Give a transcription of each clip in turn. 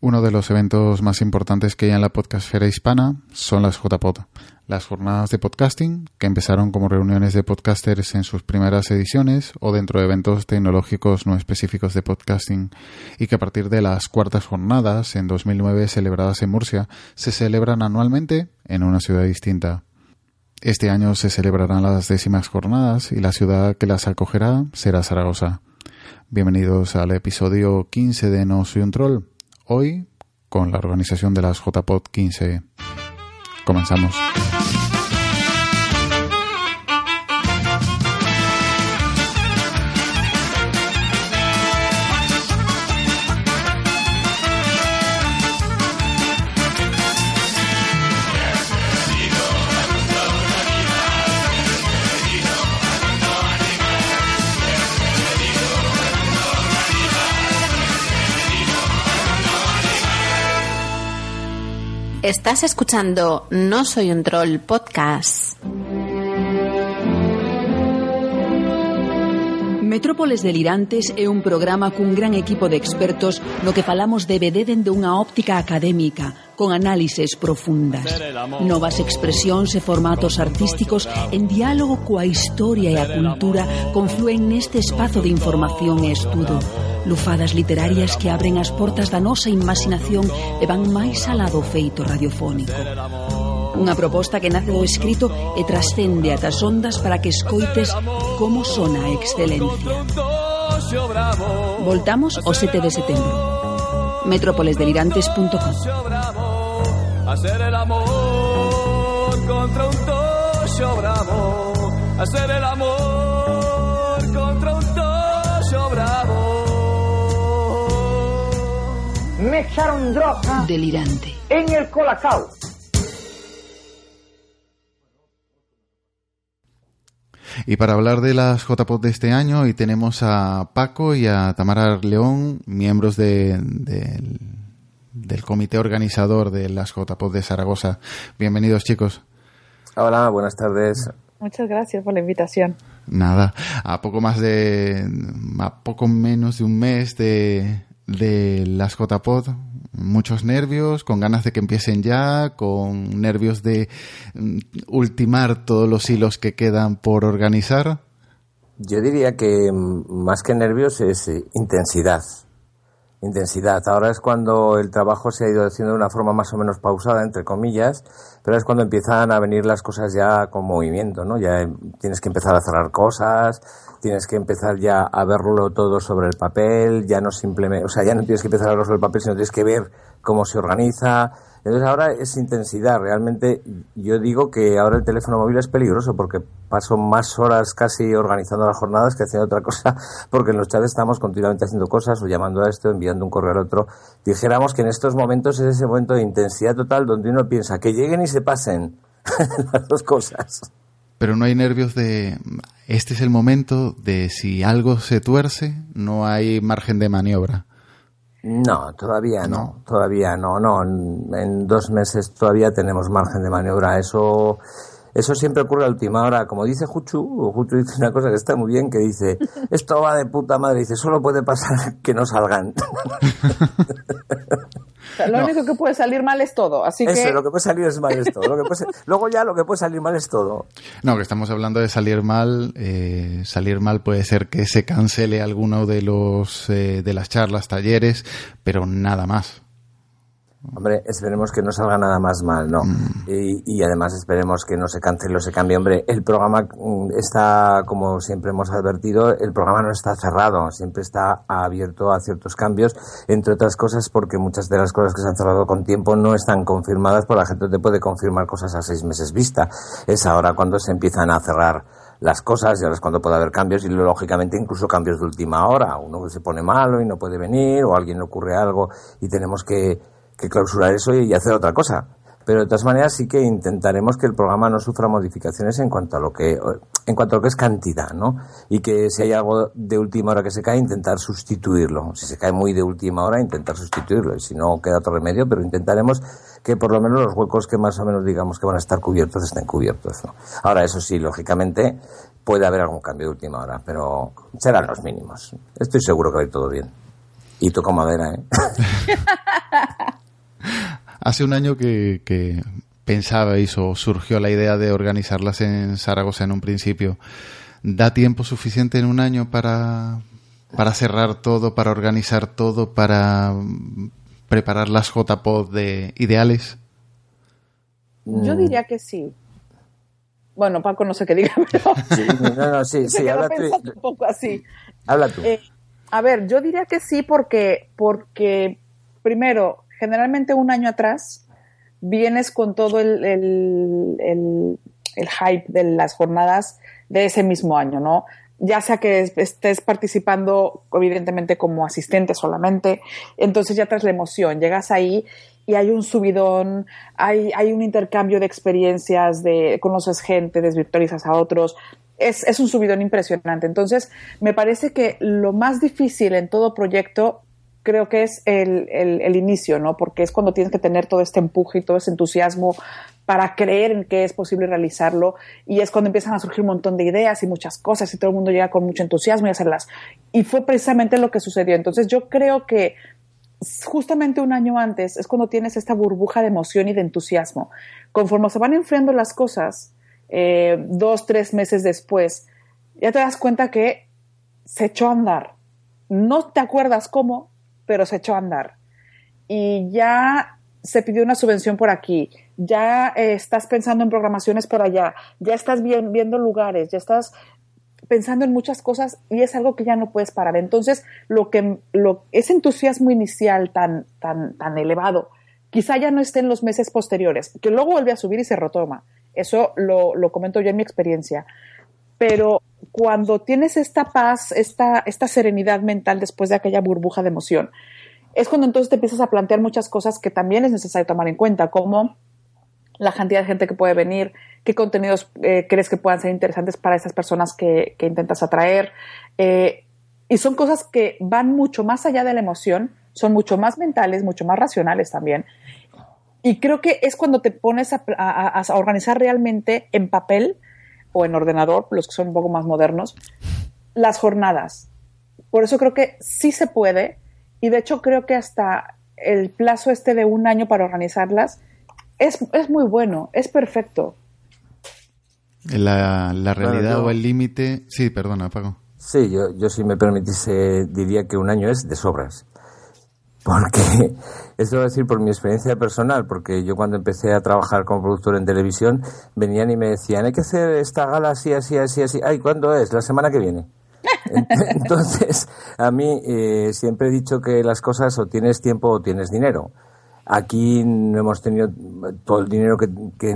Uno de los eventos más importantes que hay en la podcastfera hispana son las JPod, las jornadas de podcasting, que empezaron como reuniones de podcasters en sus primeras ediciones o dentro de eventos tecnológicos no específicos de podcasting, y que a partir de las cuartas jornadas, en 2009 celebradas en Murcia, se celebran anualmente en una ciudad distinta. Este año se celebrarán las décimas jornadas y la ciudad que las acogerá será Zaragoza. Bienvenidos al episodio 15 de No Soy un Troll hoy con la organización de las JPod 15. Comenzamos. Estás escuchando No Soy un Troll podcast. Metrópoles Delirantes é un programa cun gran equipo de expertos no que falamos de BD dende unha óptica académica, con análises profundas, novas expresións e formatos artísticos en diálogo coa historia e a cultura confluen neste espazo de información e estudo. Lufadas literarias que abren as portas da nosa imaginación e van máis alá do feito radiofónico. Unha proposta que nace do escrito e trascende as ondas para que escoites como sona a excelencia. Voltamos o 7 de setembro. metrópolesdelirantes.com Hacer el amor contra un tocho bravo Hacer el amor contra un tocho bravo Me echaron droga Delirante En el colacao Y para hablar de las JPod de este año, hoy tenemos a Paco y a Tamara León, miembros de- del, del comité organizador de las JPod de Zaragoza. Bienvenidos, chicos. Hola, buenas tardes. Muchas gracias por la invitación. Nada, a poco más de. a poco menos de un mes de, de las JPod. Muchos nervios, con ganas de que empiecen ya, con nervios de mm, ultimar todos los hilos que quedan por organizar. Yo diría que más que nervios es eh, intensidad. Intensidad. Ahora es cuando el trabajo se ha ido haciendo de una forma más o menos pausada, entre comillas, pero es cuando empiezan a venir las cosas ya con movimiento, ¿no? Ya eh, tienes que empezar a cerrar cosas, tienes que empezar ya a verlo todo sobre el papel, ya no simplemente, o sea, ya no tienes que empezar a verlo sobre el papel, sino tienes que ver cómo se organiza. Entonces ahora es intensidad. Realmente yo digo que ahora el teléfono móvil es peligroso porque paso más horas casi organizando las jornadas que haciendo otra cosa porque en los chats estamos continuamente haciendo cosas o llamando a esto, enviando un correo al otro. Dijéramos que en estos momentos es ese momento de intensidad total donde uno piensa que lleguen y se pasen las dos cosas. Pero no hay nervios de. Este es el momento de si algo se tuerce, no hay margen de maniobra. No, todavía no, todavía no, no. En, en dos meses todavía tenemos margen de maniobra. Eso, eso siempre ocurre a última hora. Como dice Juchu, Juchu dice una cosa que está muy bien, que dice, esto va de puta madre. Dice, solo puede pasar que no salgan. Sea, lo único que puede salir mal es todo. Así Eso, que lo que puede salir es mal es todo. Lo que puede ser- luego ya lo que puede salir mal es todo. No, que estamos hablando de salir mal. eh, salir mal puede ser que se cancele alguno de los eh, de las charlas, talleres, pero nada más. Hombre, esperemos que no salga nada más mal, ¿no? Y, y además esperemos que no se cancele o se cambie. Hombre, el programa mm, está, como siempre hemos advertido, el programa no está cerrado, siempre está abierto a ciertos cambios, entre otras cosas porque muchas de las cosas que se han cerrado con tiempo no están confirmadas, por la gente te puede confirmar cosas a seis meses vista. Es ahora cuando se empiezan a cerrar las cosas y ahora es cuando puede haber cambios y lógicamente incluso cambios de última hora. Uno se pone malo y no puede venir o a alguien le ocurre algo y tenemos que, que clausurar eso y hacer otra cosa pero de todas maneras sí que intentaremos que el programa no sufra modificaciones en cuanto a lo que en cuanto a lo que es cantidad, ¿no? Y que si hay algo de última hora que se cae, intentar sustituirlo. Si se cae muy de última hora, intentar sustituirlo. Y si no, queda otro remedio, pero intentaremos que por lo menos los huecos que más o menos digamos que van a estar cubiertos estén cubiertos. ¿no? Ahora, eso sí, lógicamente puede haber algún cambio de última hora, pero serán los mínimos. Estoy seguro que va a ir todo bien. Y toco madera, ¿eh? Hace un año que, que pensabais o surgió la idea de organizarlas en Zaragoza en un principio. ¿Da tiempo suficiente en un año para, para cerrar todo, para organizar todo, para preparar las JPod de ideales? Yo diría que sí. Bueno, Paco no sé qué diga, pero Sí, no, no, sí, sí, habla tú. un poco así. Habla tú. Eh, a ver, yo diría que sí porque, porque primero, generalmente un año atrás vienes con todo el, el, el- hype de las jornadas de ese mismo año, ¿no? Ya sea que es- estés participando, evidentemente, como asistente solamente, entonces ya traes la emoción, llegas ahí y hay un subidón, hay, hay un intercambio de experiencias, de conoces gente, desvirtualizas a otros, es, es un subidón impresionante. Entonces, me parece que lo más difícil en todo proyecto creo que es el, el- inicio, ¿no? Porque es cuando tienes que tener todo este empuje y todo ese entusiasmo para creer en que es posible realizarlo y es cuando empiezan a surgir un montón de ideas y muchas cosas y todo el mundo llega con mucho entusiasmo y hacerlas. Y fue precisamente lo que sucedió. Entonces yo creo que justamente un año antes es cuando tienes esta burbuja de emoción y de entusiasmo. Conforme se van enfriando las cosas, eh, dos, tres meses después, ya te das cuenta que se echó a andar. No te acuerdas cómo, pero se echó a andar. Y ya se pidió una subvención por aquí, ya eh, estás pensando en programaciones por allá, ya estás bien- viendo lugares, ya estás pensando en muchas cosas y es algo que ya no puedes parar. Entonces, lo que lo, ese entusiasmo inicial tan, tan, tan elevado, quizá ya no esté en los meses posteriores, que luego vuelve a subir y se retoma. Eso lo, lo comento yo en mi experiencia. Pero cuando tienes esta paz, esta, esta serenidad mental después de aquella burbuja de emoción, es cuando entonces te empiezas a plantear muchas cosas que también es necesario tomar en cuenta, como la cantidad de gente que puede venir, qué contenidos eh, crees que puedan ser interesantes para esas personas que, que intentas atraer. Eh, y son cosas que van mucho más allá de la emoción, son mucho más mentales, mucho más racionales también. Y creo que es cuando te pones a, organizar realmente en papel o en ordenador, los que son un poco más modernos, las jornadas. Por eso creo que sí se puede y de hecho creo que hasta el plazo este de un año para organizarlas es, es muy bueno, es perfecto. La, la realidad yo- o el límite. Sí, perdona, Paco. Sí, yo, yo si me permitise diría que un año es de sobras. Porque, esto lo voy a decir por mi experiencia personal, porque yo cuando empecé a trabajar como productor en televisión, venían y me decían, hay que hacer esta gala así, así, así, así. Ay, ¿cuándo es? La semana que viene. Entonces, a mí eh, siempre he dicho que las cosas o tienes tiempo o tienes dinero. Aquí no hemos tenido todo el dinero que,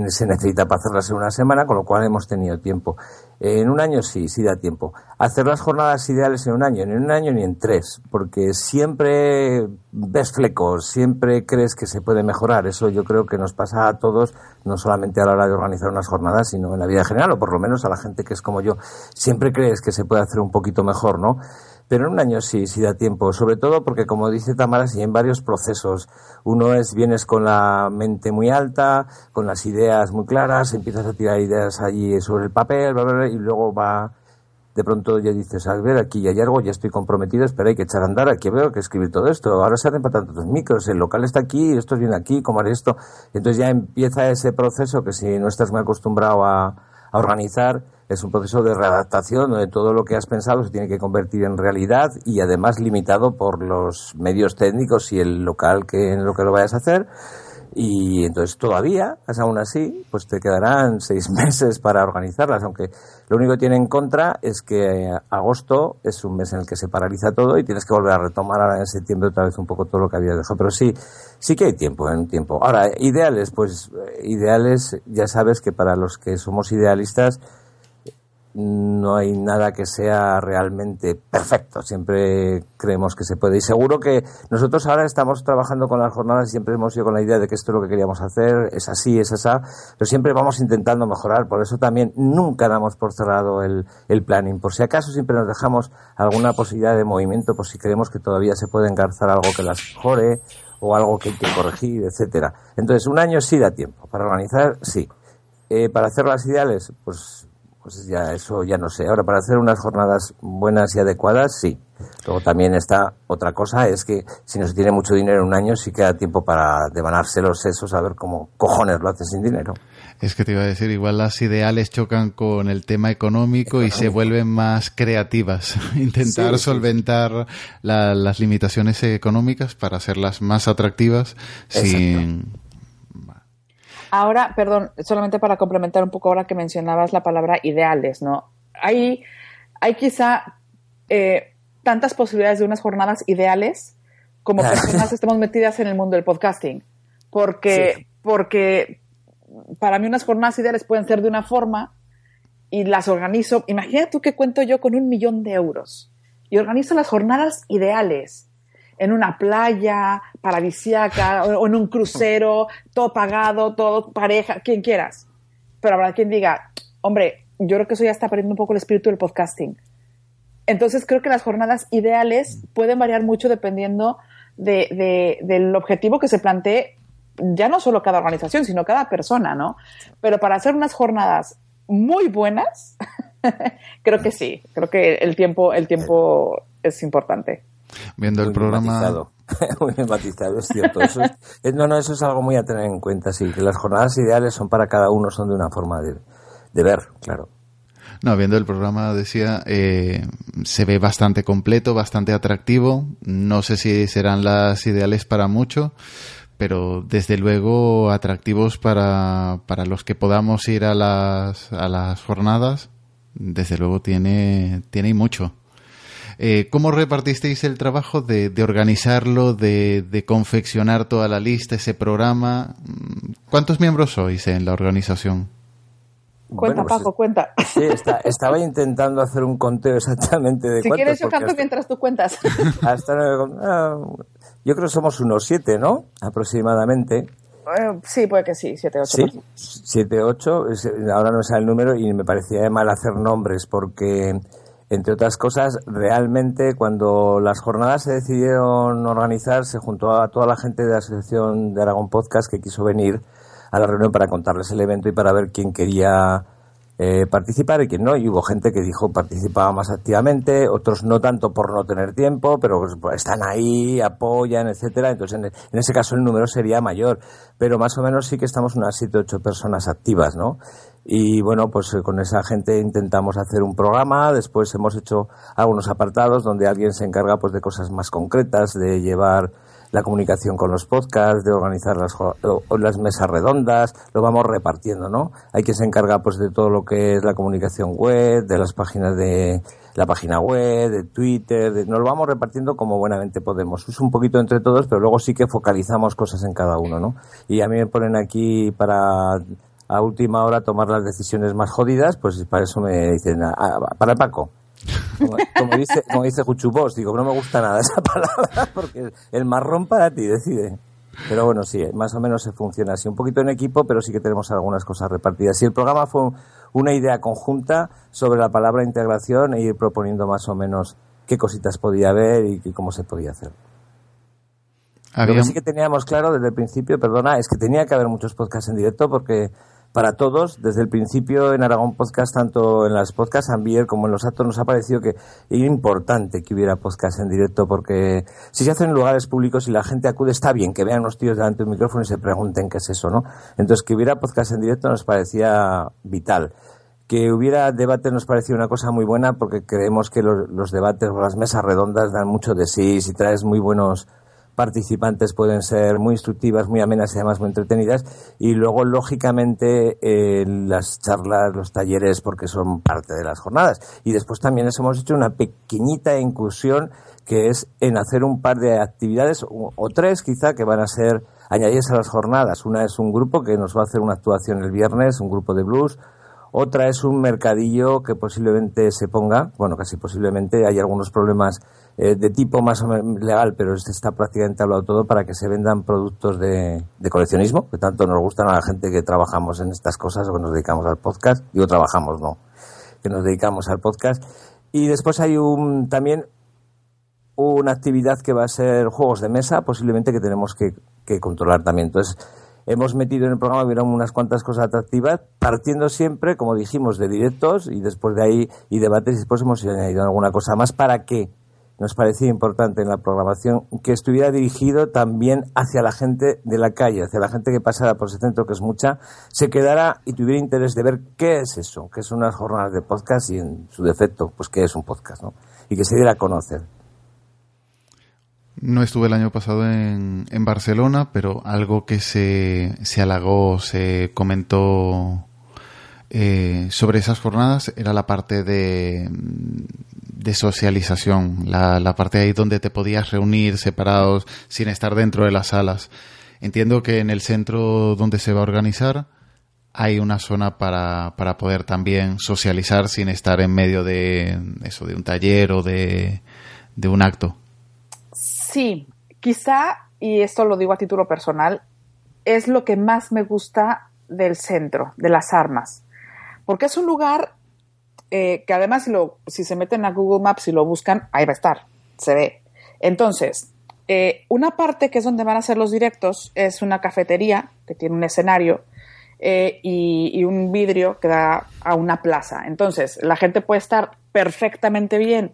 se necesita para hacerlas en una semana, con lo cual hemos tenido tiempo. En un año sí, sí da tiempo. Hacer las jornadas ideales en un año, ni en un año ni en tres, porque siempre ves flecos, siempre crees que se puede mejorar. Eso yo creo que nos pasa a todos, no solamente a la hora de organizar unas jornadas, sino en la vida en general, o por lo menos a la gente que es como yo. Siempre crees que se puede hacer un poquito mejor, ¿no? Pero en un año sí, sí da tiempo, sobre todo porque, como dice Tamara, sí, en varios procesos. Uno es, vienes con la mente muy alta, con las ideas muy claras, empiezas a tirar ideas allí sobre el papel, bla, bla, bla, y luego va, de pronto ya dices, a ver, aquí hay algo, ya estoy comprometido, espera, hay que echar a andar, aquí veo que escribir todo esto, ahora se hacen para tantos micros, el local está aquí, esto viene aquí, cómo haré esto. Entonces ya empieza ese proceso que si no estás muy acostumbrado a organizar, es un proceso de readaptación donde todo lo que has pensado se tiene que convertir en realidad y además limitado por los medios técnicos y el local que en lo que lo vayas a hacer. Y entonces todavía, pues aún así, pues te quedarán seis meses para organizarlas, aunque lo único que tiene en contra es que eh, agosto es un mes en el que se paraliza todo y tienes que volver a retomar ahora en septiembre otra vez un poco todo lo que había dejado. Pero sí, sí que hay tiempo, en un tiempo. Ahora, ideales, pues eh, ideales, ya sabes que para los que somos idealistas, no hay nada que sea realmente perfecto. Siempre creemos que se puede. Y seguro que nosotros ahora estamos trabajando con las jornadas y siempre hemos ido con la idea de que esto es lo que queríamos hacer, es así, es esa, pero siempre vamos intentando mejorar. Por eso también nunca damos por cerrado el, el planning. Por si acaso siempre nos dejamos alguna posibilidad de movimiento, por si creemos que todavía se puede engarzar algo que las mejore o algo que hay que corregir, etcétera. Entonces, un año sí da tiempo. Para organizar, sí. Eh, para hacer las ideales, pues pues ya eso ya no sé. Ahora, para hacer unas jornadas buenas y adecuadas, sí. Luego también está otra cosa, es que si no se tiene mucho dinero en un año, sí queda tiempo para devanarse los sesos a ver cómo cojones lo haces sin dinero. Es que te iba a decir, igual las ideales chocan con el tema económico y se vuelven más creativas. Intentar solventar las limitaciones económicas para hacerlas más atractivas sin Ahora, perdón, solamente para complementar un poco ahora que mencionabas la palabra ideales, ¿no? Hay, hay quizá eh, tantas posibilidades de unas jornadas ideales como personas estamos metidas en el mundo del podcasting. Porque, porque para mí unas jornadas ideales pueden ser de una forma y las organizo. Imagina tú que cuento yo con un millón de euros y organizo las jornadas ideales en una playa paradisiaca o, en un crucero, todo pagado, todo pareja, quien quieras. Pero habrá quien diga, hombre, yo creo que eso ya está perdiendo un poco el espíritu del podcasting. Entonces creo que las jornadas ideales pueden variar mucho dependiendo de, del objetivo que se plantee, ya no solo cada organización, sino cada persona, ¿no? Pero para hacer unas jornadas muy buenas, creo que sí, creo que el tiempo, el tiempo es importante viendo el programa. muy matizado, es cierto. Eso es, no, no, eso es algo muy a tener en cuenta, sí, que las jornadas ideales son para cada uno, son de una forma de, de ver, claro. No, viendo el programa, decía, eh, se ve bastante completo, bastante atractivo. No sé si serán las ideales para mucho, pero desde luego atractivos para, para los que podamos ir a las, a las jornadas. Desde luego tiene, tiene mucho. Eh, ¿Cómo repartisteis el trabajo de, organizarlo, de, confeccionar toda la lista, ese programa? ¿Cuántos miembros sois en la organización? Cuenta, pues Paco, cuenta. Sí, estaba intentando hacer un conteo exactamente de si Si quieres, yo canto mientras tú cuentas. Hasta ah, yo creo que somos unos siete, ¿no? Aproximadamente. Eh, sí, puede que sí, siete, ocho. Sí, siete, ocho. Ahora no sé el número y me parecía mal hacer nombres porque entre otras cosas, realmente cuando las jornadas se decidieron organizar, se juntó a toda la gente de la Asociación de Aragón Podcast que quiso venir a la reunión para contarles el evento y para ver quién quería eh, participar y quién no. Y hubo gente que dijo participaba más activamente, otros no tanto por no tener tiempo, pero pues, pues, están ahí, apoyan, etcétera. Entonces, en, ese caso el número sería mayor, pero más o menos sí que estamos unas siete, ocho personas activas, ¿no? Y bueno, pues eh, con esa gente intentamos hacer un programa, después hemos hecho algunos apartados donde alguien se encarga pues de cosas más concretas, de llevar la comunicación con los podcasts, de organizar las, las mesas redondas, lo vamos repartiendo, ¿no? Hay quien se encarga pues de todo lo que es la comunicación web, de las páginas de la página web, de Twitter, nos lo vamos repartiendo como buenamente podemos. Es un poquito entre todos, pero luego sí que focalizamos cosas en cada uno, ¿no? Y a mí me ponen aquí para a última hora tomar las decisiones más jodidas, pues para eso me dicen, ah, ah, para Paco. Como, dice, como dice Juchupos, digo, no me gusta nada esa palabra porque el marrón para ti decide. Pero bueno, sí, más o menos se funciona así. Un poquito en equipo, pero sí que tenemos algunas cosas repartidas. Y el programa fue una idea conjunta sobre la palabra integración e ir proponiendo más o menos qué cositas podía haber y, cómo se podía hacer. Lo que sí que teníamos claro desde el principio, perdona, es que tenía que haber muchos podcasts en directo porque para todos. Desde el principio en Aragón Podcast, tanto en las podcasts Ambier como en los actos, nos ha parecido que era importante que hubiera podcast en directo porque si se hacen en lugares públicos y la gente acude, está bien que vean los tíos delante de un micrófono y se pregunten qué es eso, ¿no? Entonces, que hubiera podcast en directo nos parecía vital. Que hubiera debate nos parecía una cosa muy buena porque creemos que los, los debates o las mesas redondas dan mucho de sí si traes muy buenos participantes pueden ser muy instructivas, muy amenas y además muy entretenidas. Y luego, lógicamente, eh, las charlas, los talleres, porque son parte de las jornadas. Y después también hemos hecho una pequeñita incursión que es en hacer un par de actividades, o, o tres quizá, que van a ser añadidas a las jornadas. Una es un grupo que nos va a hacer una actuación el viernes, un grupo de blues Otra es un mercadillo que posiblemente se ponga, bueno, casi posiblemente hay algunos problemas eh, de tipo más o menos legal, pero está prácticamente hablado todo para que se vendan productos de, coleccionismo, que tanto nos gustan a la gente que trabajamos en estas cosas o que nos dedicamos al podcast. Digo, trabajamos, no, que nos dedicamos al podcast. Y después hay un, también una actividad que va a ser juegos de mesa, posiblemente que tenemos que, controlar también. Entonces, hemos metido en el programa, hubieron unas cuantas cosas atractivas, partiendo siempre, como dijimos, de directos y después de ahí y debates y después hemos añadido alguna cosa más para que nos parecía importante en la programación que estuviera dirigido también hacia la gente de la calle, hacia la gente que pasara por ese centro, que es mucha, se quedara y tuviera interés de ver qué es eso, qué son unas jornadas de podcast y en su defecto, pues qué es un podcast, ¿no? Y que se diera a conocer. No estuve el año pasado en, Barcelona, pero algo que se, se halagó, se comentó eh, sobre esas jornadas era la parte de, de socialización, la, la parte ahí donde te podías reunir separados sin estar dentro de las salas. Entiendo que en el centro donde se va a organizar hay una zona para, para poder también socializar sin estar en medio de eso, de un taller o de, de un acto. Sí, quizá, y esto lo digo a título personal, es lo que más me gusta del centro, de las armas. Porque es un lugar eh, que además si, se meten a Google Maps y lo buscan, ahí va a estar, se ve. Entonces, eh, una parte que es donde van a ser los directos es una cafetería que tiene un escenario eh, y, un vidrio que da a una plaza. Entonces, la gente puede estar perfectamente bien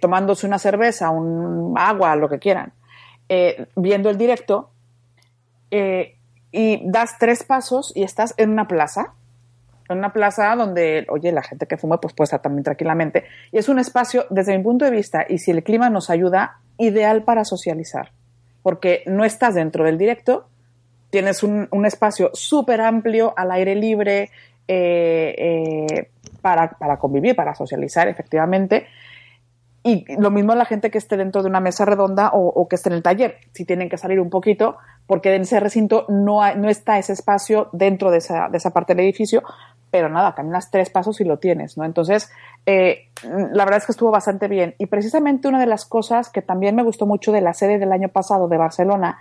tomándose una cerveza, un agua, lo que quieran, viendo el directo, y das tres pasos y estás en una plaza, en una plaza donde, oye, la gente que fuma pues puede estar también tranquilamente. Y es un espacio, desde mi punto de vista, y si el clima nos ayuda, ideal para socializar. Porque no estás dentro del directo, tienes un, espacio súper amplio, al aire libre, para, para, convivir, para socializar, efectivamente. Y lo mismo la gente que esté dentro de una mesa redonda o, que esté en el taller, si tienen que salir un poquito, porque en ese recinto no, no está ese espacio dentro de esa, de esa parte del edificio, pero nada, caminas tres pasos y lo tienes, ¿no? Entonces, eh, la verdad es que estuvo bastante bien. Y precisamente una de las cosas que también me gustó mucho de la sede del año pasado de Barcelona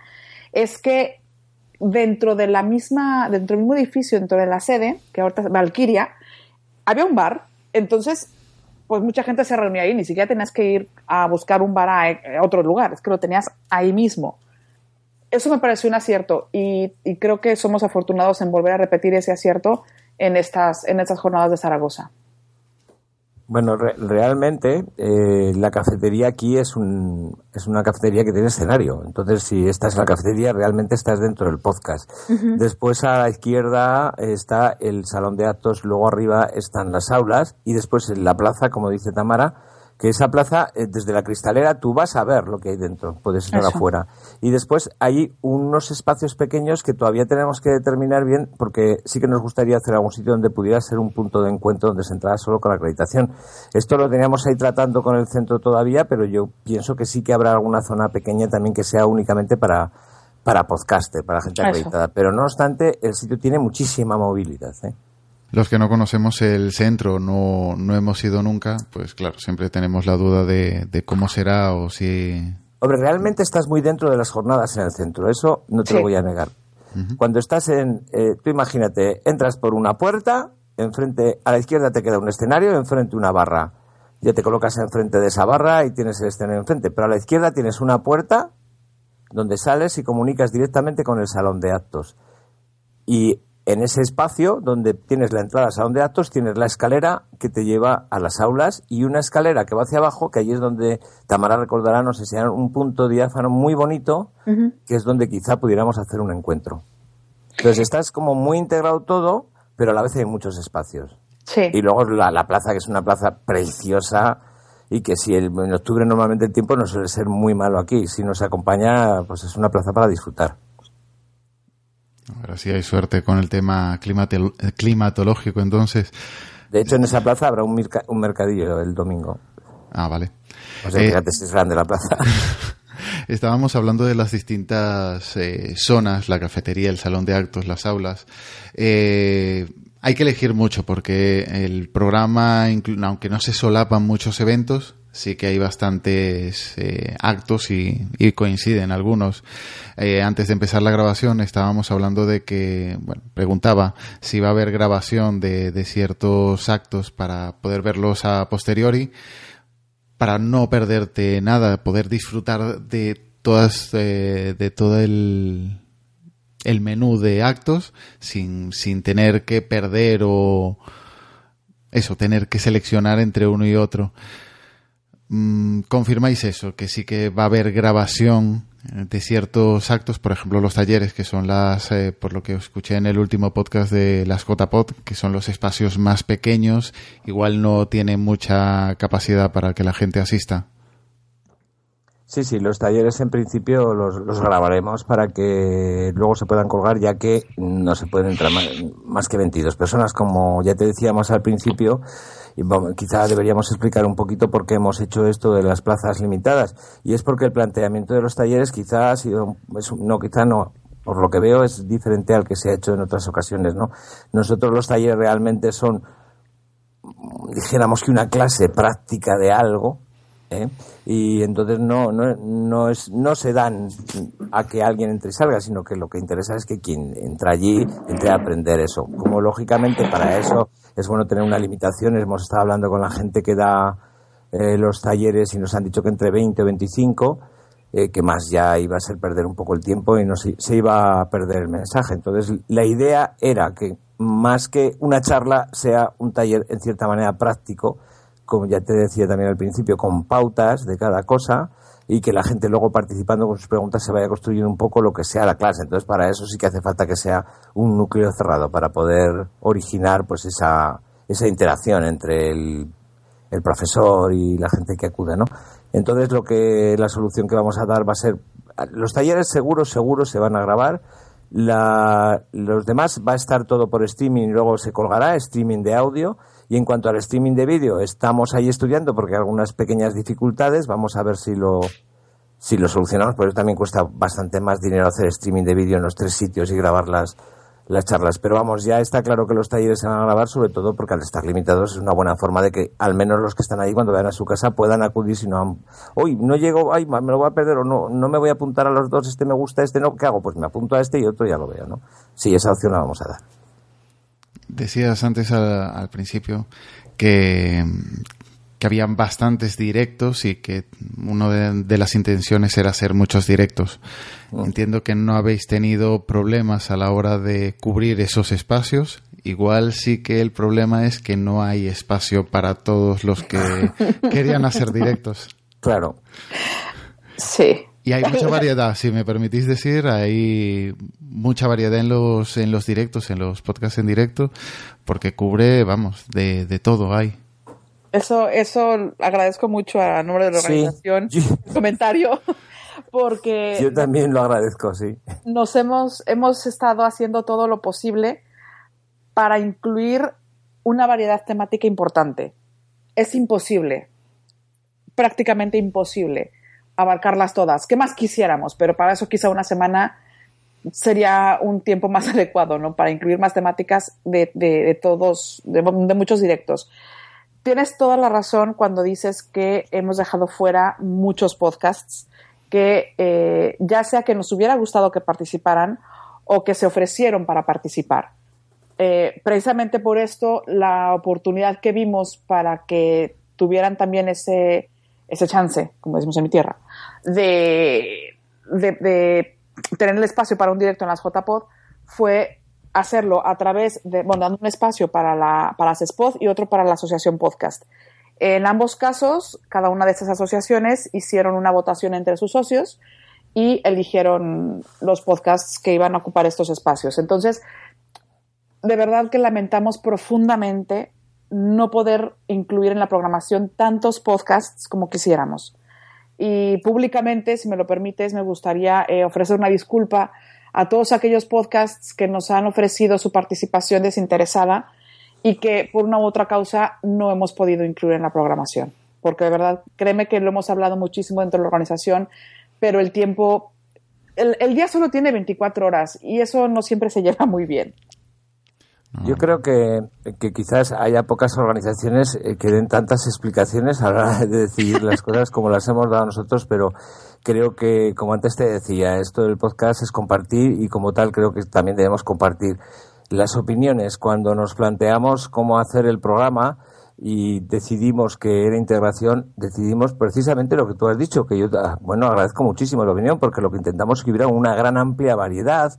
es que dentro de la misma, dentro del mismo edificio, dentro de la sede, que ahorita es Valkyria, había un bar. Entonces, pues mucha gente se reunía ahí, ni siquiera tenías que ir a buscar un bar a, otro lugar, es que lo tenías ahí mismo. Eso me pareció un acierto y creo que somos afortunados en volver a repetir ese acierto en estas, en estas jornadas de Zaragoza. Bueno, re realmente eh, la cafetería aquí es, un, es una cafetería que tiene escenario. Entonces, si estás en la cafetería, realmente estás dentro del podcast. Uh -huh. Después a la izquierda está el salón de actos, luego arriba están las aulas y después en la plaza, como dice Tamara, que esa plaza, eh, desde la cristalera, tú vas a ver lo que hay dentro, puedes estar Eso. afuera. Y después hay unos espacios pequeños que todavía tenemos que determinar bien, porque sí que nos gustaría hacer algún sitio donde pudiera ser un punto de encuentro donde se entrara solo con la acreditación. Esto lo teníamos ahí tratando con el centro todavía, pero yo pienso que sí que habrá alguna zona pequeña también que sea únicamente para, para podcaster, para gente acreditada. Eso. Pero no obstante, el sitio tiene muchísima movilidad. ¿eh? Los que no conocemos el centro, no, no hemos ido nunca, pues claro, siempre tenemos la duda de, de cómo será o si... Hombre, realmente estás muy dentro de las jornadas en el centro, eso no te sí. lo voy a negar. Uh -huh. Cuando estás en, eh, tú imagínate, entras por una puerta, enfrente, a la izquierda te queda un escenario, enfrente una barra. Ya te colocas enfrente de esa barra y tienes el escenario enfrente, pero a la izquierda tienes una puerta donde sales y comunicas directamente con el salón de actos. Y en ese espacio donde tienes la entrada al salón de actos, tienes la escalera que te lleva a las aulas y una escalera que va hacia abajo, que allí es donde Tamara recordará, nos enseñaron un punto diáfano muy bonito, uh -huh. que es donde quizá pudiéramos hacer un encuentro. Entonces estás como muy integrado todo, pero a la vez hay muchos espacios. Sí. Y luego la, la plaza, que es una plaza preciosa y que si el, en octubre normalmente el tiempo no suele ser muy malo aquí, si nos acompaña, pues es una plaza para disfrutar. Ahora sí hay suerte con el tema climatológico, entonces. De hecho, en esa plaza habrá un, merc un mercadillo el domingo. Ah, vale. O sea, eh, fíjate si es grande la plaza. Estábamos hablando de las distintas eh, zonas, la cafetería, el salón de actos, las aulas. Eh, hay que elegir mucho porque el programa, aunque no se solapan muchos eventos, sí que hay bastantes eh, actos y, coinciden algunos. Eh, antes de empezar la grabación estábamos hablando de que, bueno, preguntaba si va a haber grabación de, ciertos actos para poder verlos a posteriori, para no perderte nada, poder disfrutar de todas, eh, de todo el, el menú de actos sin, sin tener que perder o eso, tener que seleccionar entre uno y otro. Mm, ¿Confirmáis eso? Que sí que va a haber grabación de ciertos actos, por ejemplo los talleres, que son las, eh, por lo que escuché en el último podcast de las JPod, que son los espacios más pequeños, igual no tienen mucha capacidad para que la gente asista. Sí, sí, los talleres en principio los, grabaremos para que luego se puedan colgar, ya que no se pueden entrar más, que 22 personas, como ya te decíamos al principio. Y quizá deberíamos explicar un poquito por qué hemos hecho esto de las plazas limitadas. Y es porque el planteamiento de los talleres quizá ha sido, no, quizá no, por lo que veo es diferente al que se ha hecho en otras ocasiones, ¿no? Nosotros los talleres realmente son, dijéramos que una clase práctica de algo, ¿eh? y entonces no, no, no, es, no se dan a que alguien entre y salga, sino que lo que interesa es que quien entra allí entre a aprender eso. Como lógicamente para eso es bueno tener una limitación, hemos estado hablando con la gente que da eh, los talleres y nos han dicho que entre 20 o 25, eh, que más ya iba a ser perder un poco el tiempo y no se, se iba a perder el mensaje. Entonces la idea era que más que una charla sea un taller en cierta manera práctico, como ya te decía también al principio, con pautas de cada cosa y que la gente luego participando con sus preguntas se vaya construyendo un poco lo que sea la clase. Entonces, para eso sí que hace falta que sea un núcleo cerrado para poder originar pues esa, esa interacción entre el, el profesor y la gente que acude, ¿no? Entonces, lo que la solución que vamos a dar va a ser los talleres seguros, seguros se van a grabar. La, los demás va a estar todo por streaming y luego se colgará streaming de audio y en cuanto al streaming de vídeo, estamos ahí estudiando porque hay algunas pequeñas dificultades. Vamos a ver si lo, si lo solucionamos, porque también cuesta bastante más dinero hacer streaming de vídeo en los tres sitios y grabar las, las charlas. Pero vamos, ya está claro que los talleres se van a grabar, sobre todo porque al estar limitados es una buena forma de que al menos los que están ahí cuando vayan a su casa puedan acudir si no. Hoy no llego, ay, me lo voy a perder o no, no me voy a apuntar a los dos, este me gusta, este no, ¿qué hago? Pues me apunto a este y otro ya lo veo, ¿no? Sí, esa opción la vamos a dar. Decías antes al, principio que, que habían bastantes directos y que una de, las intenciones era hacer muchos directos. Mm. Entiendo que no habéis tenido problemas a la hora de cubrir esos espacios. Igual sí que el problema es que no hay espacio para todos los que querían hacer directos. Claro. Sí. Y hay mucha variedad, si me permitís decir, hay mucha variedad en los, en los directos, en los podcasts en directo, porque cubre, vamos, de, de todo hay. Eso, eso agradezco mucho a nombre de la organización, comentario, porque... Yo también lo agradezco, sí. Nos hemos, hemos estado haciendo todo lo posible para incluir una variedad temática importante. Es imposible, prácticamente imposible abarcarlas todas. ¿Qué más quisiéramos? Pero para eso quizá una semana sería un tiempo más adecuado, ¿no? Para incluir más temáticas de, todos, de, muchos directos. Tienes toda la razón cuando dices que hemos dejado fuera muchos podcasts que eh, ya sea que nos hubiera gustado que participaran o que se ofrecieron para participar. Eh, precisamente por esto, la oportunidad que vimos para que tuvieran también ese, ese chance, como decimos en mi tierra, de, de, tener el espacio para un directo en las JPod fue hacerlo a través de, bueno, dando un espacio para, la, para CESPOD y otro para la Asociación Podcast. En ambos casos, cada una de esas asociaciones hicieron una votación entre sus socios y eligieron los podcasts que iban a ocupar estos espacios. Entonces, de verdad que lamentamos profundamente no poder incluir en la programación tantos podcasts como quisiéramos. Y públicamente, si me lo permites, me gustaría eh, ofrecer una disculpa a todos aquellos podcasts que nos han ofrecido su participación desinteresada y que por una u otra causa no hemos podido incluir en la programación. Porque de verdad, créeme que lo hemos hablado muchísimo dentro de la organización, pero el tiempo, el, el día solo tiene 24 horas y eso no siempre se lleva muy bien. Yo creo que, que, quizás haya pocas organizaciones eh, que den tantas explicaciones a la hora de decidir las cosas como las hemos dado nosotros, pero creo que, como antes te decía, esto del podcast es compartir y como tal creo que también debemos compartir las opiniones. Cuando nos planteamos cómo hacer el programa, y decidimos que era integración, decidimos precisamente lo que tú has dicho, que yo, ah, bueno, agradezco muchísimo la opinión, porque lo que intentamos es que hubiera una gran amplia variedad,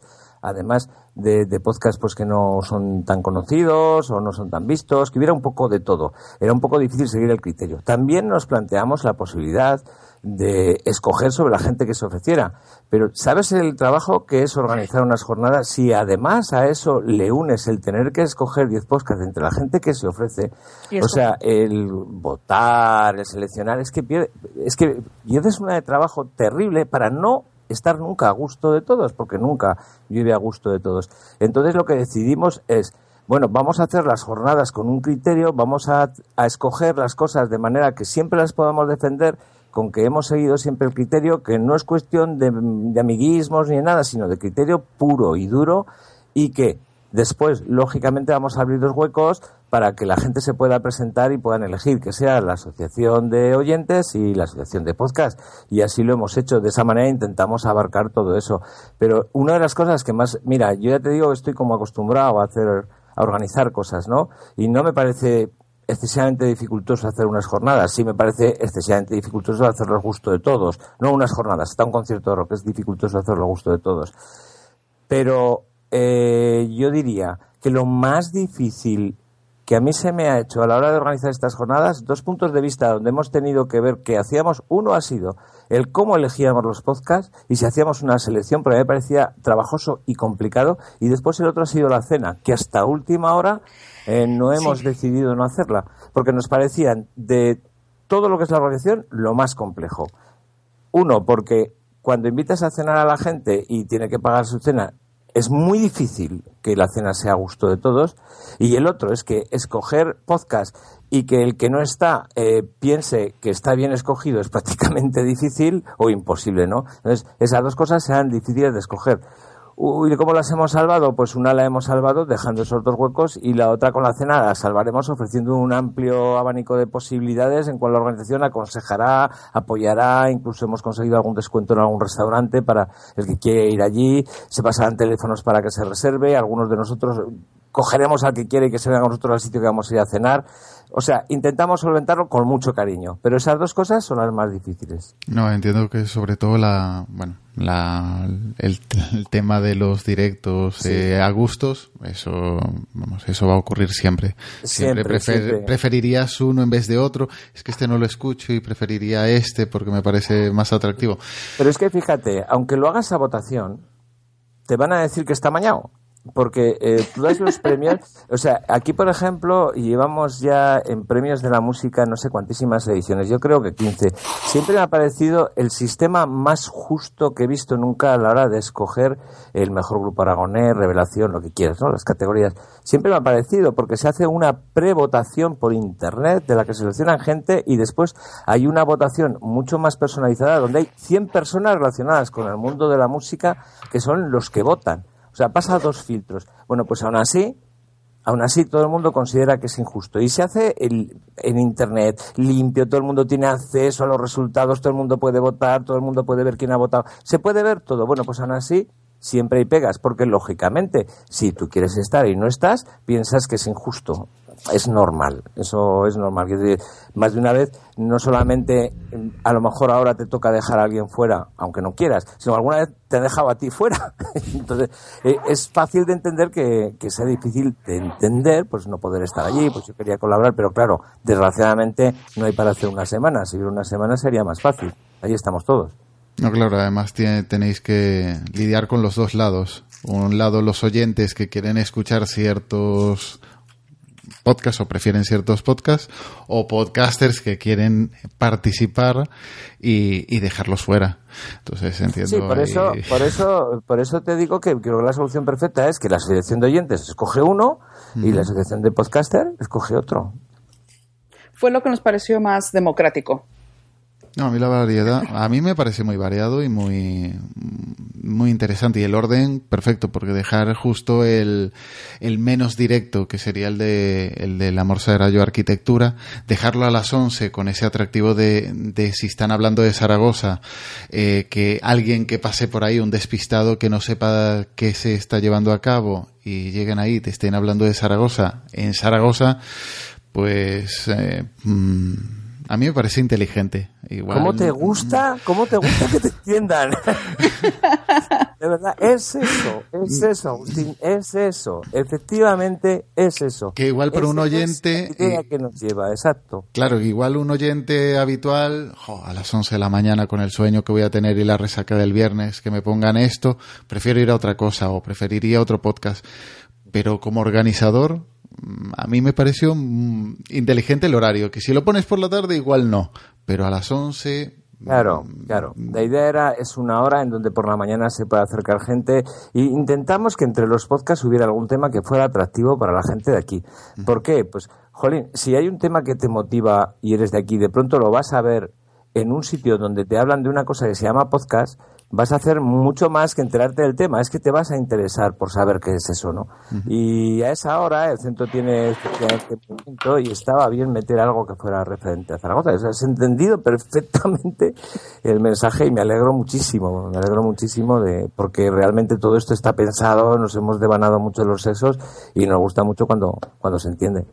además de, de podcasts pues que no son tan conocidos o no son tan vistos, que hubiera un poco de todo. Era un poco difícil seguir el criterio. También nos planteamos la posibilidad de escoger sobre la gente que se ofreciera. Pero ¿sabes el trabajo que es organizar unas jornadas? Si además a eso le unes el tener que escoger 10 podcasts entre la gente que se ofrece, o sea, el votar, el seleccionar, es que, pierde, es que pierdes una de trabajo terrible para no estar nunca a gusto de todos, porque nunca vive a gusto de todos. Entonces lo que decidimos es, bueno, vamos a hacer las jornadas con un criterio, vamos a, a escoger las cosas de manera que siempre las podamos defender con que hemos seguido siempre el criterio que no es cuestión de, amiguismos ni de nada, sino de criterio puro y duro y que después, lógicamente, vamos a abrir los huecos para que la gente se pueda presentar y puedan elegir, que sea la asociación de oyentes y la asociación de podcast. Y así lo hemos hecho. De esa manera intentamos abarcar todo eso. Pero una de las cosas que más, mira, yo ya te digo estoy como acostumbrado a hacer, a organizar cosas, ¿no? Y no me parece excesivamente dificultoso hacer unas jornadas. Sí me parece excesivamente dificultoso hacerlo al gusto de todos. No unas jornadas, está un concierto de rock, es dificultoso hacerlo al gusto de todos. Pero eh, yo diría que lo más difícil que a mí se me ha hecho a la hora de organizar estas jornadas, dos puntos de vista donde hemos tenido que ver que hacíamos, uno ha sido el cómo elegíamos los podcasts y si hacíamos una selección, pero a mí me parecía trabajoso y complicado, y después el otro ha sido la cena, que hasta última hora eh, no hemos decidido no hacerla, porque nos parecían de todo lo que es la organización lo más complejo. Uno, porque cuando invitas a cenar a la gente y tiene que pagar su cena, es muy difícil que la cena sea a gusto de todos. Y el otro es que escoger podcast y que el que no está eh, piense que está bien escogido es prácticamente difícil o imposible, ¿no? Entonces, esas dos cosas sean difíciles de escoger. Uy, ¿cómo las hemos salvado? Pues una la hemos salvado dejando esos dos huecos y la otra con la cena la salvaremos ofreciendo un amplio abanico de posibilidades en cual la organización aconsejará, apoyará, incluso hemos conseguido algún descuento en algún restaurante para el que quiere ir allí, se pasarán teléfonos para que se reserve, algunos de nosotros cogeremos al que quiere que se venga nosotros al sitio que vamos a ir a cenar. O sea, intentamos solventarlo con mucho cariño, pero esas dos cosas son las más difíciles. No, entiendo que sobre todo la, bueno, la, el, tema de los directos eh, a gustos, eso, vamos, eso va a ocurrir siempre. Siempre, preferirías uno en vez de otro. Es que este no lo escucho y preferiría este porque me parece más atractivo. Pero es que fíjate, aunque lo hagas a votación, te van a decir que está mañado porque eh, tú das los premios, o sea, aquí por ejemplo llevamos ya en premios de la música no sé cuantísimas ediciones, yo creo que 15. Siempre me ha parecido el sistema más justo que he visto nunca a la hora de escoger el mejor grupo aragonés, revelación, lo que quieras, ¿no? Las categorías. Siempre me ha parecido porque se hace una prevotación por internet de la que seleccionan gente y después hay una votación mucho más personalizada donde hay 100 personas relacionadas con el mundo de la música que son los que votan. O sea, pasa dos filtros. Bueno, pues aún así, aún así todo el mundo considera que es injusto. Y se hace el, en Internet limpio, todo el mundo tiene acceso a los resultados, todo el mundo puede votar, todo el mundo puede ver quién ha votado. Se puede ver todo. Bueno, pues aún así siempre hay pegas, porque lógicamente, si tú quieres estar y no estás, piensas que es injusto es normal, eso es normal. más de una vez, no solamente a lo mejor ahora te toca dejar a alguien fuera, aunque no quieras, sino alguna vez te he dejado a ti fuera. Entonces, eh, es fácil de entender que, que, sea difícil de entender, pues no poder estar allí, pues yo quería colaborar, pero claro, desgraciadamente no hay para hacer una semana. Si hubiera una semana sería más fácil. Ahí estamos todos. No, claro, además tenéis que lidiar con los dos lados. Un lado, los oyentes que quieren escuchar ciertos podcasts o prefieren ciertos podcasts o podcasters que quieren participar y, dejarlos fuera. Entonces entiendo. Sí, por eso, por eso, por eso te digo que creo que la solución perfecta es que la asociación de oyentes escoge uno y la asociación de podcaster escoge otro. Fue lo que nos pareció más democrático. No, a mí la variedad, a mí me parece muy variado y muy muy interesante. Y el orden, perfecto, porque dejar justo el, el menos directo, que sería el de, el de la Morsa de Rayo Arquitectura, dejarlo a las 11 con ese atractivo de, de si están hablando de Zaragoza, eh, que alguien que pase por ahí, un despistado que no sepa qué se está llevando a cabo y lleguen ahí, te estén hablando de Zaragoza, en Zaragoza, pues, eh, mm, a mí me parece inteligente. Igual, ¿Cómo te gusta? ¿Cómo te gusta que te entiendan? de verdad, es eso, es eso, Agustín, es eso. Efectivamente, es eso. Que igual para un Esa oyente... Es la idea que nos lleva, exacto. Claro, igual un oyente habitual, jo, a las 11 de la mañana con el sueño que voy a tener y la resaca del viernes, que me pongan esto, prefiero ir a otra cosa o preferiría otro podcast. Pero como organizador, mm, a mí me pareció mm, inteligente el horario, que si lo pones por la tarde igual no, pero a las 11... Claro, mm, claro. La idea era, es una hora en donde por la mañana se puede acercar gente y intentamos que entre los podcasts hubiera algún tema que fuera atractivo para la gente de aquí. ¿Por qué? Pues, jolín, si hay un tema que te motiva y eres de aquí, de pronto lo vas a ver en un sitio donde te hablan de una cosa que se llama podcast, vas a hacer mucho más que enterarte del tema. Es que te vas a interesar por saber qué es eso, ¿no? Y a esa hora el centro tiene movimiento y estaba bien meter algo que fuera referente a Zaragoza. Has entendido perfectamente el mensaje y me alegro muchísimo, me alegro muchísimo de porque realmente todo esto está pensado, nos hemos devanado mucho los sesos y nos gusta mucho cuando, cuando se entiende.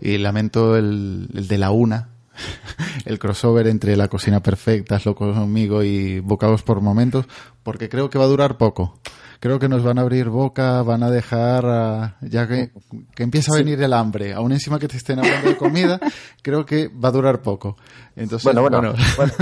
Y lamento el, el de la una, el crossover entre La Cocina Perfecta, Hazlo conmigo y Bocados por Momentos, porque creo que va a durar poco. Creo que nos van a abrir boca, van a dejar, ya que, que empieza a venir el hambre, aún encima que te estén hablando de comida, creo que va a durar poco. Entonces, Bueno, bueno, bueno.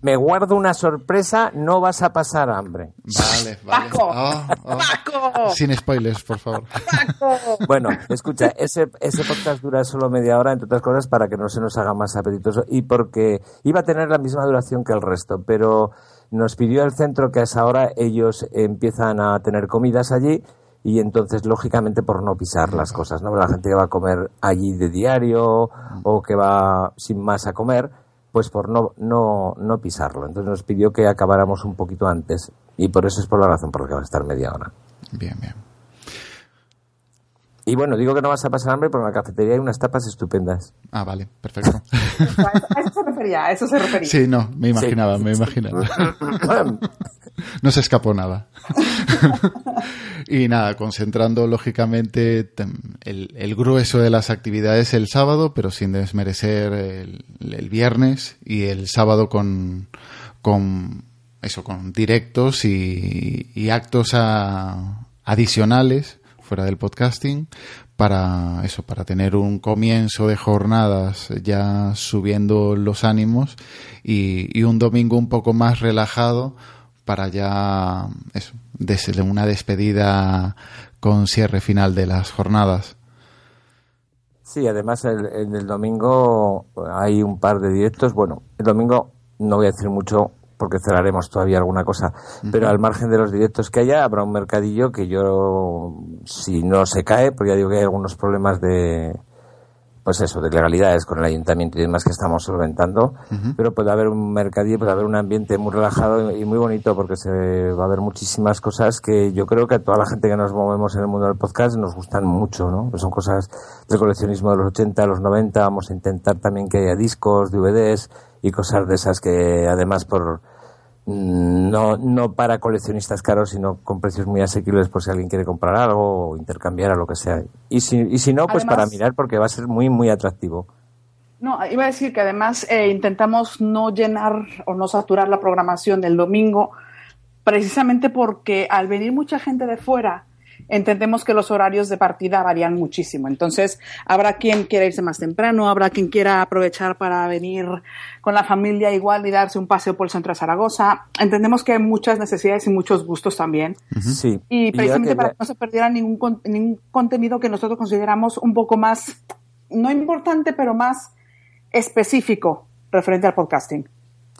Me guardo una sorpresa, no vas a pasar hambre. Vale, vale. Paco, Ah, ah. Paco, Sin spoilers, por favor. Paco. Bueno, escucha, ese, ese podcast dura solo media hora, entre otras cosas, para que no se nos haga más apetitoso y porque iba a tener la misma duración que el resto, pero nos pidió el centro que a esa hora ellos empiezan a tener comidas allí y entonces, lógicamente, por no pisar las cosas, ¿no? La gente que va a comer allí de diario o que va sin más a comer, pues por no, no, no pisarlo. Entonces nos pidió que acabáramos un poquito antes y por eso es por la razón por la que va a estar media hora. Bien, bien. Y bueno, digo que no vas a pasar hambre porque en la cafetería hay unas tapas estupendas. Ah, vale, perfecto. A eso se refería, a eso se refería. Sí, no, me imaginaba, Sí. me imaginaba. No se escapó nada. y nada, concentrando lógicamente el, grueso de las actividades el sábado, pero sin desmerecer el, viernes y el sábado con, con eso, con directos y, actos adicionales fuera del podcasting para eso, para tener un comienzo de jornadas ya subiendo los ánimos y, y un domingo un poco más relajado para ya eso, una despedida con cierre final de las jornadas. Sí, además el, en el domingo hay un par de directos. Bueno, el domingo no voy a decir mucho porque cerraremos todavía alguna cosa, pero al margen de los directos que haya, habrá un mercadillo que yo, si no se cae, porque ya digo que hay algunos problemas de, pues eso, de legalidades con el ayuntamiento y demás que estamos solventando, pero puede haber un mercadillo, puede haber un ambiente muy relajado y muy bonito porque se va a haber muchísimas cosas que yo creo que a toda la gente que nos movemos en el mundo del podcast nos gustan mucho, ¿no? Pues son cosas del coleccionismo de los 80, los 90, vamos a intentar también que haya discos, DVDs y cosas de esas que además por no, no para coleccionistas caros, sino con precios muy asequibles por si alguien quiere comprar algo o intercambiar o lo que sea. Y si, y si no, pues Además- para mirar porque va a ser muy, muy atractivo. No, iba a decir que además eh, intentamos no llenar o no saturar la programación del domingo, precisamente porque al venir mucha gente de fuera, entendemos que los horarios de partida varían muchísimo. Entonces, habrá quien quiera irse más temprano, habrá quien quiera aprovechar para venir con la familia igual y darse un paseo por el centro de Zaragoza. Entendemos que hay muchas necesidades y muchos gustos también. Sí. Y precisamente quería- para que no se perdiera ningún, con- ningún contenido que nosotros consideramos un poco más, no importante, pero más específico referente al podcasting.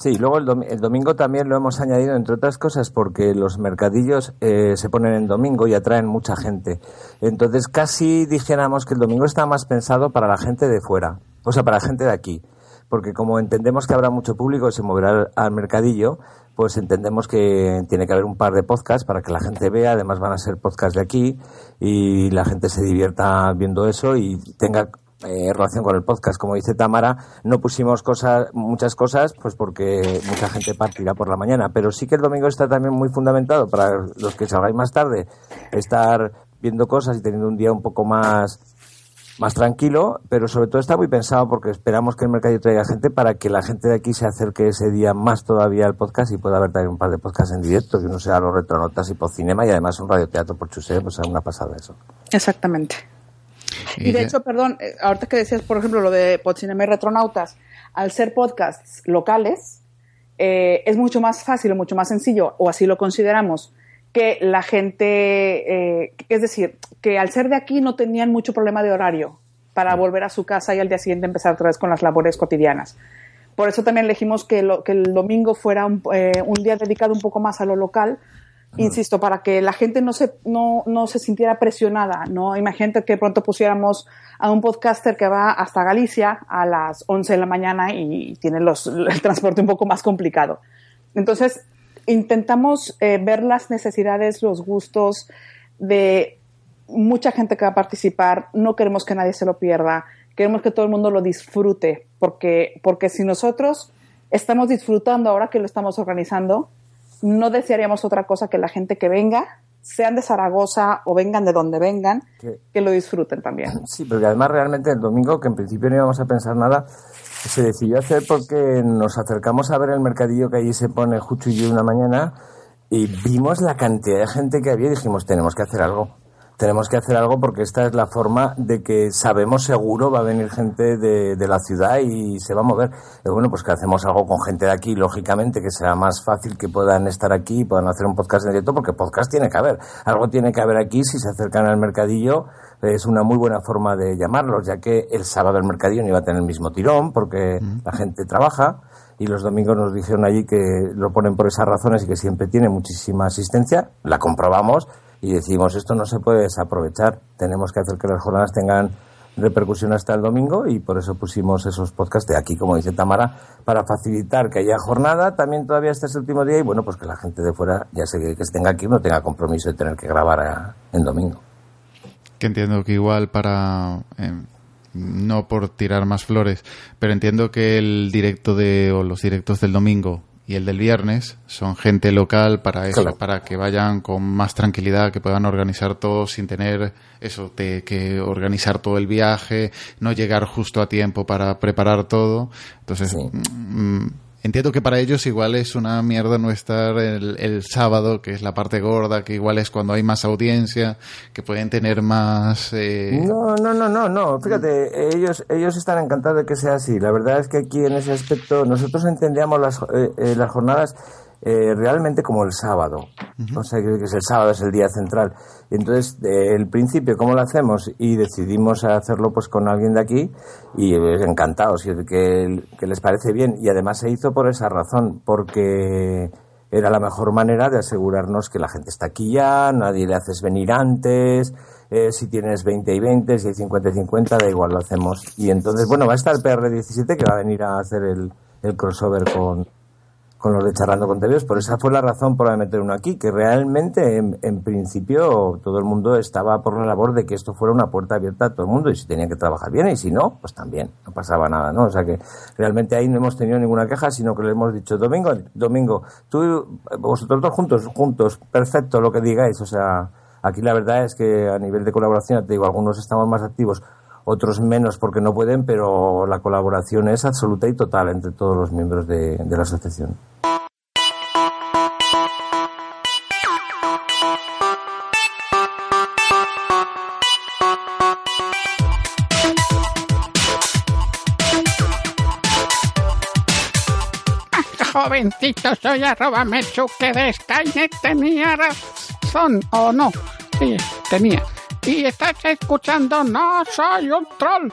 Sí, luego el, dom- el domingo también lo hemos añadido, entre otras cosas, porque los mercadillos eh, se ponen en domingo y atraen mucha gente. Entonces, casi dijéramos que el domingo está más pensado para la gente de fuera, o sea, para la gente de aquí. Porque como entendemos que habrá mucho público que se moverá al mercadillo, pues entendemos que tiene que haber un par de podcasts para que la gente vea, además van a ser podcasts de aquí y la gente se divierta viendo eso y tenga eh, relación con el podcast. Como dice Tamara, no pusimos cosas, muchas cosas, pues porque mucha gente partirá por la mañana. Pero sí que el domingo está también muy fundamentado para los que salgáis más tarde, estar viendo cosas y teniendo un día un poco más más tranquilo, pero sobre todo está muy pensado porque esperamos que el mercado traiga gente para que la gente de aquí se acerque ese día más todavía al podcast y pueda haber también un par de podcasts en directo, que uno sea los retronotas y por cinema y además un radioteatro por Chusé, pues es una pasada eso. Exactamente. Y de hecho, perdón, eh, ahorita que decías, por ejemplo, lo de Podcinema y Retronautas, al ser podcasts locales, eh, es mucho más fácil o mucho más sencillo, o así lo consideramos, que la gente, eh, es decir, que al ser de aquí no tenían mucho problema de horario para volver a su casa y al día siguiente empezar otra vez con las labores cotidianas. Por eso también elegimos que, que el domingo fuera un, un día dedicado un poco más a lo local, insisto, para que la gente no se, no, no se sintiera presionada, ¿no? Imagínate que pronto pusiéramos a un podcaster que va hasta Galicia a las 11 de la mañana y tiene los, el transporte un poco más complicado. Entonces, intentamos eh, ver las necesidades, los gustos de mucha gente que va a participar. No queremos que nadie se lo pierda. Queremos que todo el mundo lo disfrute, porque, porque si nosotros estamos disfrutando ahora que lo estamos organizando, no desearíamos otra cosa que la gente que venga, sean de Zaragoza o vengan de donde vengan, que lo disfruten también. Sí, porque además realmente el domingo, que en principio no íbamos a pensar nada, se decidió hacer porque nos acercamos a ver el mercadillo que allí se pone Jucho y yo una mañana y vimos la cantidad de gente que había y dijimos, tenemos que hacer algo tenemos que hacer algo porque esta es la forma de que sabemos seguro va a venir gente de, de la ciudad y se va a mover. Y bueno, pues que hacemos algo con gente de aquí, lógicamente, que será más fácil que puedan estar aquí y puedan hacer un podcast en directo, porque podcast tiene que haber. Algo tiene que haber aquí si se acercan al mercadillo. Es una muy buena forma de llamarlos, ya que el sábado el mercadillo no iba a tener el mismo tirón porque la gente trabaja y los domingos nos dijeron allí que lo ponen por esas razones y que siempre tiene muchísima asistencia. La comprobamos y decimos esto no se puede desaprovechar, tenemos que hacer que las jornadas tengan repercusión hasta el domingo y por eso pusimos esos podcasts de aquí, como dice Tamara, para facilitar que haya jornada también todavía este es el último día y bueno, pues que la gente de fuera, ya sé que, que tenga aquí, no tenga compromiso de tener que grabar en domingo. Que entiendo que igual para... Eh, no por tirar más flores, pero entiendo que el directo de o los directos del domingo y el del viernes son gente local para eso, para que vayan con más tranquilidad, que puedan organizar todo sin tener eso, de que organizar todo el viaje, no llegar justo a tiempo para preparar todo. Entonces, mm, Entiendo que para ellos igual es una mierda no estar el, sábado, que es la parte gorda, que igual es cuando hay más audiencia, que pueden tener más... Eh... No, no, no, no, no. Fíjate, ellos, ellos están encantados de que sea así. La verdad es que aquí en ese aspecto nosotros entendíamos las, eh, eh, las jornadas eh, realmente como el sábado. O sea, que es el sábado, es el día central. Y entonces, el principio, ¿cómo lo hacemos? Y decidimos hacerlo pues con alguien de aquí y encantados, que, que les parece bien. Y además se hizo por esa razón, porque era la mejor manera de asegurarnos que la gente está aquí ya, nadie le haces venir antes, eh, si tienes 20 y 20, si hay 50 y 50, da igual, lo hacemos. Y entonces, bueno, va a estar el PR17 que va a venir a hacer el, el crossover con, con los de Charlando con TVOs. Por esa fue la razón por la meter uno aquí, que realmente en, principio todo el mundo estaba por la labor de que esto fuera una puerta abierta a todo el mundo y si tenía que trabajar bien y si no, pues también, no pasaba nada, ¿no? O sea que realmente ahí no hemos tenido ninguna queja, sino que le hemos dicho, Domingo, Domingo, tú, vosotros dos juntos, juntos, perfecto lo que digáis, o sea, aquí la verdad es que a nivel de colaboración, te digo, algunos estamos más activos, otros menos porque no pueden, pero la colaboración es absoluta y total entre todos los miembros de, la asociación. jovencito, soy arroba Skynet. Tenía razón, o no, sí, tenía y estás escuchando No Soy un Troll.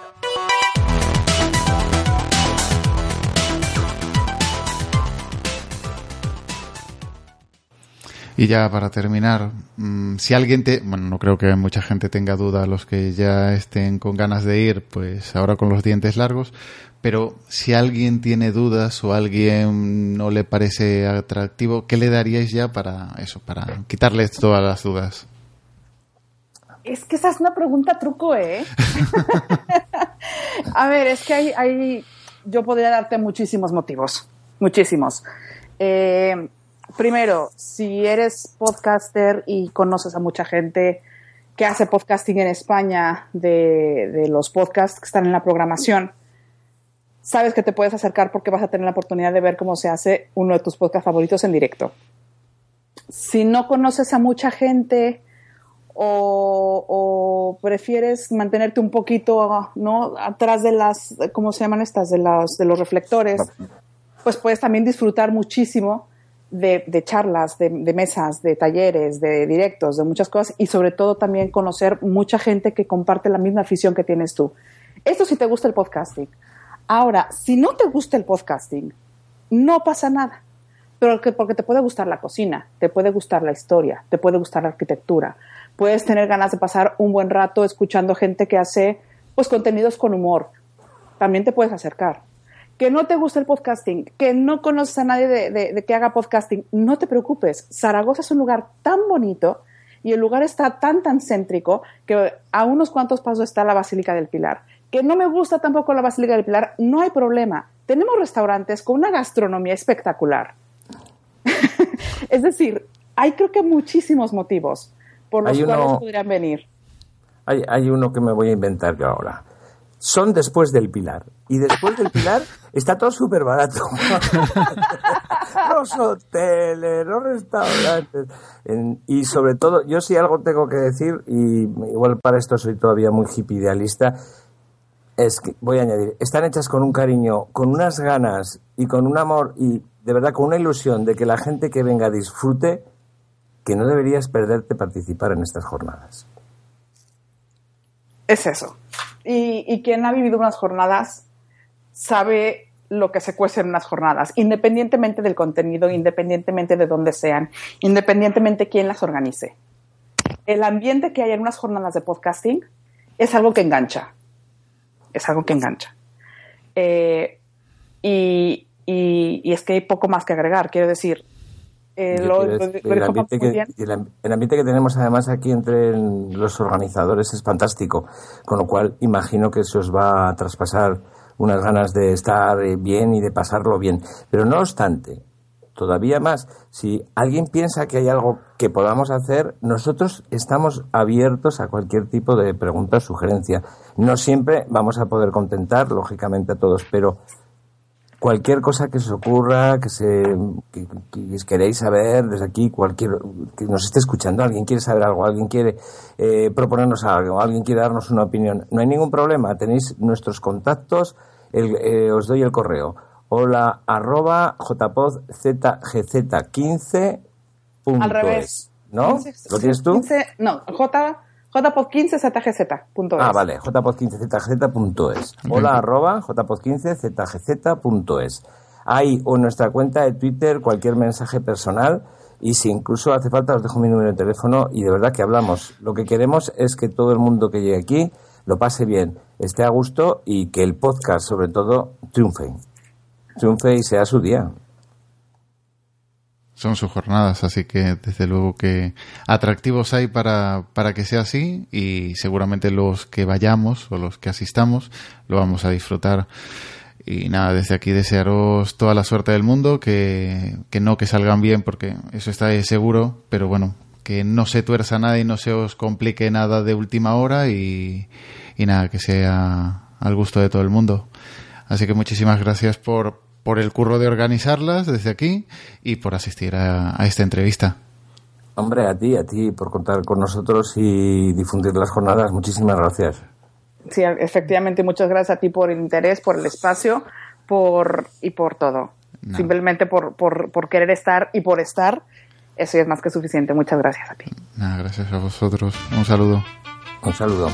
Y ya para terminar, mm, si alguien te, bueno, no creo que mucha gente tenga duda, los que ya estén con ganas de ir, pues ahora con los dientes largos, pero si alguien tiene dudas o alguien no le parece atractivo, ¿qué le daríais ya para eso, para quitarles todas las dudas? Es que esa es una pregunta truco, ¿eh? A ver, es que hay, hay, yo podría darte muchísimos motivos, muchísimos. Eh, primero, si eres podcaster y conoces a mucha gente que hace podcasting en España de, de, los podcasts que están en la programación, sabes que te puedes acercar porque vas a tener la oportunidad de ver cómo se hace uno de tus podcasts favoritos en directo. Si no conoces a mucha gente o, prefieres mantenerte un poquito ¿no? atrás de las, ¿cómo se llaman estas? De los, de los reflectores, pues puedes también disfrutar muchísimo de, de charlas, de, de, mesas, de talleres, de directos, de muchas cosas y sobre todo también conocer mucha gente que comparte la misma afición que tienes tú. Esto si te gusta el podcasting. Ahora, si no te gusta el podcasting, no pasa nada. Pero que, porque te puede gustar la cocina, te puede gustar la historia, te puede gustar la arquitectura, puedes tener ganas de pasar un buen rato escuchando gente que hace pues contenidos con humor. También te puedes acercar que no te gusta el podcasting, que no conoces a nadie de, de, que haga podcasting, no te preocupes. Zaragoza es un lugar tan bonito y el lugar está tan, tan céntrico que a unos cuantos pasos está la Basílica del Pilar. Que no me gusta tampoco la Basílica del Pilar, no hay problema. Tenemos restaurantes con una gastronomía espectacular. es decir, hay creo que muchísimos motivos por los Hay uno- cuales podrían venir. Hay, hay uno que me voy a inventar yo ahora. Son después del Pilar. Y después del Pilar está todo súper barato. los hoteles, los restaurantes. En- y sobre todo, yo sí algo tengo que decir, y igual para esto soy todavía muy hippie idealista, es que, voy a añadir, están hechas con un cariño, con unas ganas y con un amor y de verdad con una ilusión de que la gente que venga disfrute, que no deberías perderte participar en estas jornadas. Es eso. Y, quien ha vivido unas jornadas sabe lo que se cuece en unas jornadas, independientemente del contenido, independientemente de dónde sean, independientemente quién las organice. El ambiente que hay en unas jornadas de podcasting es algo que engancha. Es algo que engancha. Eh, y es que hay poco más que agregar. Quiero decir, eh, lo, lo- lo ambiente que, el ambiente que tenemos además aquí entre los organizadores es fantástico, con lo cual imagino que se os va a traspasar unas ganas de estar eh, bien y de pasarlo bien. Pero no obstante, todavía más, si alguien piensa que hay algo que podamos hacer, nosotros estamos abiertos a cualquier tipo de pregunta o sugerencia. No siempre vamos a poder contentar, lógicamente, a todos, pero cualquier cosa que se os ocurra, que se que, que queréis saber desde aquí, cualquier que nos esté escuchando, alguien quiere saber algo, alguien quiere eh, proponernos algo, alguien quiere darnos una opinión, no hay ningún problema, tenéis nuestros contactos, el- eh, os doy el correo. Hola arroba jpodzgz15 Al revés. ¿No? 15, ¿Lo tienes tú? 15, no, J, jpod15 zgz.es. Ah, vale, jpod15zgz.es. Hola, arroba jpod15zgz.es. Ahí o en nuestra cuenta de Twitter cualquier mensaje personal y si incluso hace falta os dejo mi número de teléfono y de verdad que hablamos. Lo que queremos es que todo el mundo que llegue aquí lo pase bien, esté a gusto y que el podcast sobre todo triunfe. Triunfe y sea su día. Son sus jornadas, así que desde luego que atractivos hay para, para que sea así y seguramente los que vayamos o los que asistamos lo vamos a disfrutar. Y nada, desde aquí desearos toda la suerte del mundo, que, que no que salgan bien porque eso está ahí seguro, pero bueno, que no se tuerza nada y no se os complique nada de última hora y, y nada, que sea al gusto de todo el mundo. Así que muchísimas gracias por, por el curro de organizarlas desde aquí y por asistir a, a esta entrevista. Hombre, a ti, a ti por contar con nosotros y difundir las jornadas. Muchísimas gracias. Sí, efectivamente, muchas gracias a ti por el interés, por el espacio por y por todo. No. Simplemente por, por, por querer estar y por estar, eso ya es más que suficiente. Muchas gracias a ti. Nada, gracias a vosotros. Un saludo. Un saludo.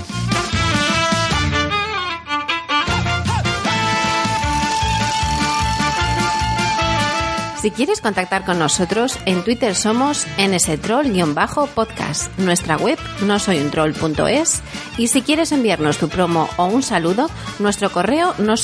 Si quieres contactar con nosotros, en Twitter somos nstroll-podcast, nuestra web no soy un troll.es y si quieres enviarnos tu promo o un saludo, nuestro correo no